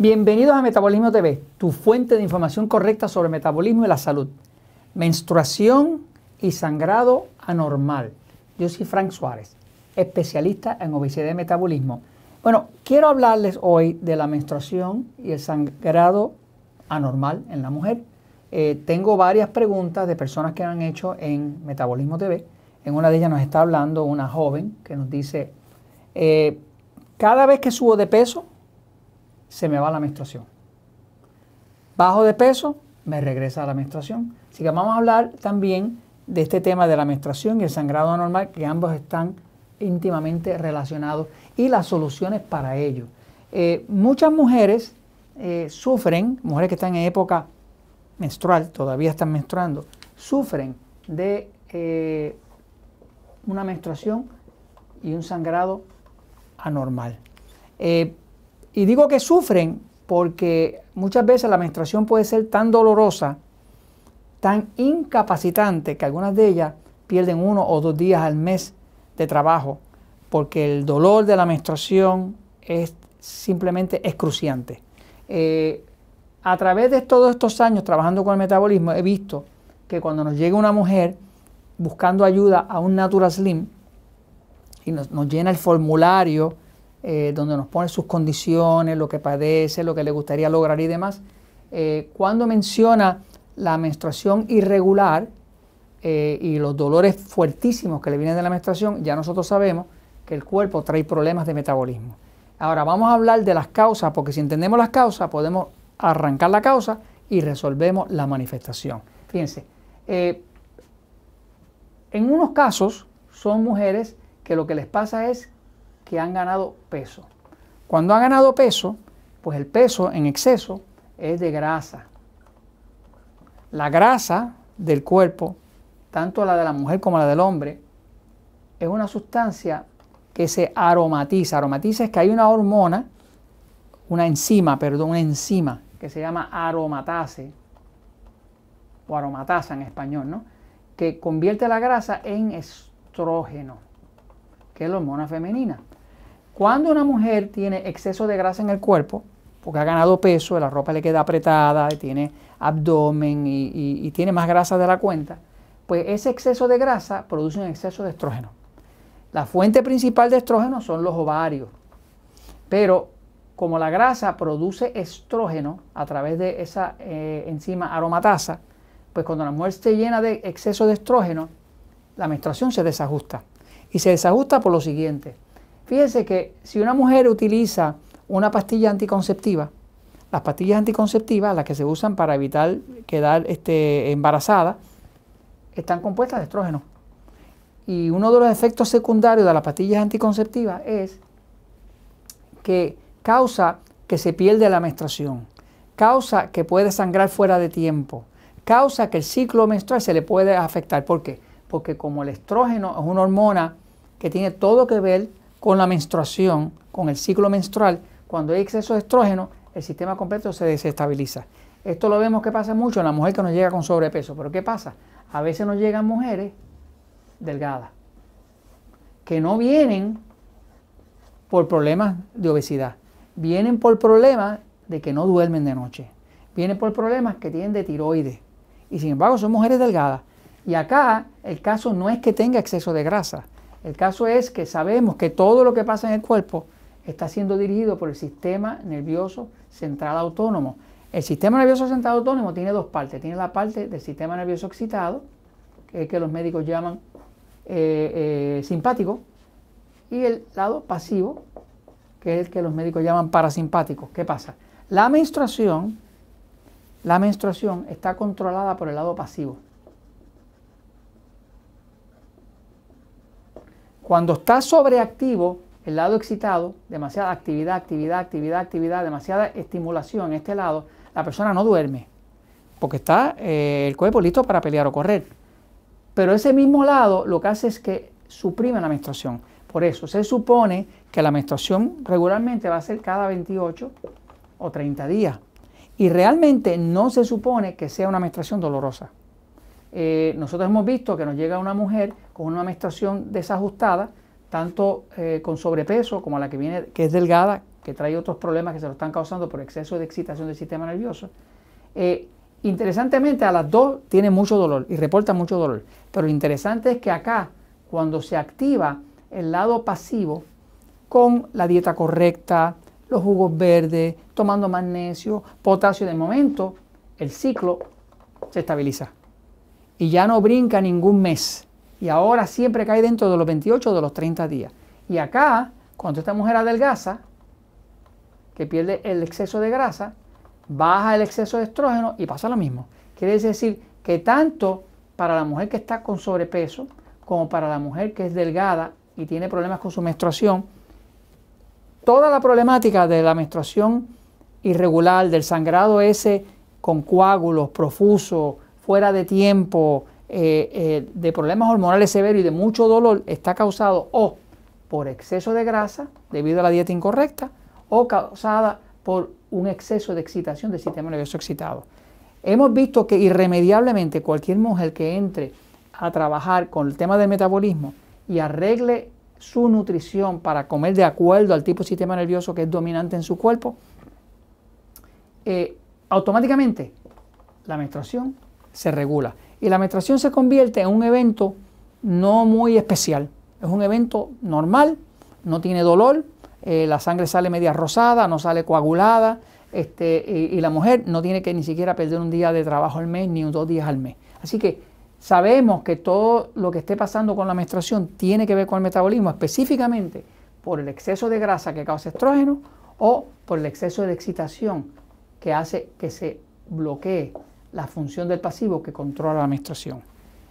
Bienvenidos a Metabolismo TV, tu fuente de información correcta sobre metabolismo y la salud. Menstruación y sangrado anormal. Yo soy Frank Suárez, especialista en obesidad y metabolismo. Bueno, quiero hablarles hoy de la menstruación y el sangrado anormal en la mujer. Eh, tengo varias preguntas de personas que han hecho en Metabolismo TV. En una de ellas nos está hablando una joven que nos dice, eh, cada vez que subo de peso, se me va la menstruación. Bajo de peso, me regresa la menstruación. Así que vamos a hablar también de este tema de la menstruación y el sangrado anormal, que ambos están íntimamente relacionados y las soluciones para ello. Eh, muchas mujeres eh, sufren, mujeres que están en época menstrual, todavía están menstruando, sufren de eh, una menstruación y un sangrado anormal. Y digo que sufren porque muchas veces la menstruación puede ser tan dolorosa, tan incapacitante, que algunas de ellas pierden uno o dos días al mes de trabajo, porque el dolor de la menstruación es simplemente excruciante. Eh, a través de todos estos años trabajando con el metabolismo, he visto que cuando nos llega una mujer buscando ayuda a un Natural Slim y nos llena el formulario, eh, donde nos pone sus condiciones, lo que padece, lo que le gustaría lograr y demás. Eh, cuando menciona la menstruación irregular eh, y los dolores fuertísimos que le vienen de la menstruación, ya nosotros sabemos que el cuerpo trae problemas de metabolismo. Ahora vamos a hablar de las causas, porque si entendemos las causas podemos arrancar la causa y resolvemos la manifestación. Fíjense, en unos casos son mujeres que lo que les pasa es que han ganado peso. Cuando han ganado peso, pues el peso en exceso es de grasa. La grasa del cuerpo, tanto la de la mujer como la del hombre, es una sustancia que se aromatiza. Aromatiza es que hay una hormona, una enzima, perdón, una enzima que se llama aromatase o aromatasa en español, ¿no? Que convierte la grasa en estrógeno, que es la hormona femenina. Cuando una mujer tiene exceso de grasa en el cuerpo, porque ha ganado peso, la ropa le queda apretada, tiene abdomen y, tiene más grasa de la cuenta, pues ese exceso de grasa produce un exceso de estrógeno. La fuente principal de estrógeno son los ovarios, pero como la grasa produce estrógeno a través de esa eh, enzima aromatasa, pues cuando la mujer se llena de exceso de estrógeno, la menstruación se desajusta. Y se desajusta por lo siguiente Fíjense que si una mujer utiliza una pastilla anticonceptiva, las pastillas anticonceptivas, las que se usan para evitar quedar este, embarazada, están compuestas de estrógeno. Y uno de los efectos secundarios de las pastillas anticonceptivas es que causa que se pierde la menstruación, causa que puede sangrar fuera de tiempo, causa que el ciclo menstrual se le puede afectar. ¿Por qué? Porque como el estrógeno es una hormona que tiene todo que ver con la menstruación, con el ciclo menstrual, cuando hay exceso de estrógeno, el sistema completo se desestabiliza. Esto lo vemos que pasa mucho en la mujer que nos llega con sobrepeso. Pero ¿qué pasa? A veces nos llegan mujeres delgadas, que no vienen por problemas de obesidad, vienen por problemas de que no duermen de noche, vienen por problemas que tienen de tiroides. Y sin embargo son mujeres delgadas. Y acá el caso no es que tenga exceso de grasa, el caso es que sabemos que todo lo que pasa en el cuerpo está siendo dirigido por el sistema nervioso central autónomo. El sistema nervioso central autónomo tiene dos partes. Tiene la parte del sistema nervioso excitado, que es que los médicos llaman eh, eh, simpático, y el lado pasivo, que es el que los médicos llaman parasimpático. ¿Qué pasa? La menstruación, la menstruación está controlada por el lado pasivo. Cuando está sobreactivo, el lado excitado, demasiada actividad, actividad, actividad, actividad, demasiada estimulación en este lado, la persona no duerme, porque está eh, el cuerpo listo para pelear o correr. Pero ese mismo lado lo que hace es que suprime la menstruación. Por eso se supone que la menstruación regularmente va a ser cada 28 o 30 días. Y realmente no se supone que sea una menstruación dolorosa. Eh, nosotros hemos visto que nos llega una mujer con una menstruación desajustada, tanto eh, con sobrepeso como la que viene que es delgada, que trae otros problemas que se lo están causando por exceso de excitación del sistema nervioso. Eh, interesantemente, a las dos tiene mucho dolor y reporta mucho dolor. Pero lo interesante es que acá, cuando se activa el lado pasivo con la dieta correcta, los jugos verdes, tomando magnesio, potasio, de momento el ciclo se estabiliza. Y ya no brinca ningún mes. Y ahora siempre cae dentro de los 28 o de los 30 días. Y acá, cuando esta mujer adelgaza, que pierde el exceso de grasa, baja el exceso de estrógeno y pasa lo mismo. Quiere decir que tanto para la mujer que está con sobrepeso, como para la mujer que es delgada y tiene problemas con su menstruación, toda la problemática de la menstruación irregular, del sangrado ese con coágulos, profuso, fuera de tiempo, eh, eh, de problemas hormonales severos y de mucho dolor, está causado o por exceso de grasa debido a la dieta incorrecta o causada por un exceso de excitación del sistema nervioso excitado. Hemos visto que irremediablemente cualquier mujer que entre a trabajar con el tema del metabolismo y arregle su nutrición para comer de acuerdo al tipo de sistema nervioso que es dominante en su cuerpo, eh, automáticamente la menstruación se regula. Y la menstruación se convierte en un evento no muy especial. Es un evento normal, no tiene dolor, eh, la sangre sale media rosada, no sale coagulada, este, y, la mujer no tiene que ni siquiera perder un día de trabajo al mes ni dos días al mes. Así que sabemos que todo lo que esté pasando con la menstruación tiene que ver con el metabolismo, específicamente por el exceso de grasa que causa estrógeno o por el exceso de excitación que hace que se bloquee la función del pasivo que controla la menstruación.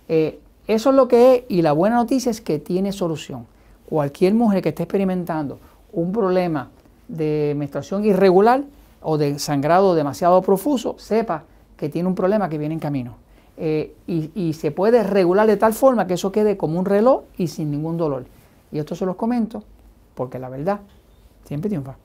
Eh, eso es lo que es y la buena noticia es que tiene solución. Cualquier mujer que esté experimentando un problema de menstruación irregular o de sangrado demasiado profuso, sepa que tiene un problema que viene en camino. Eh, y, y, se puede regular de tal forma que eso quede como un reloj y sin ningún dolor. Y esto se los comento porque la verdad siempre triunfa.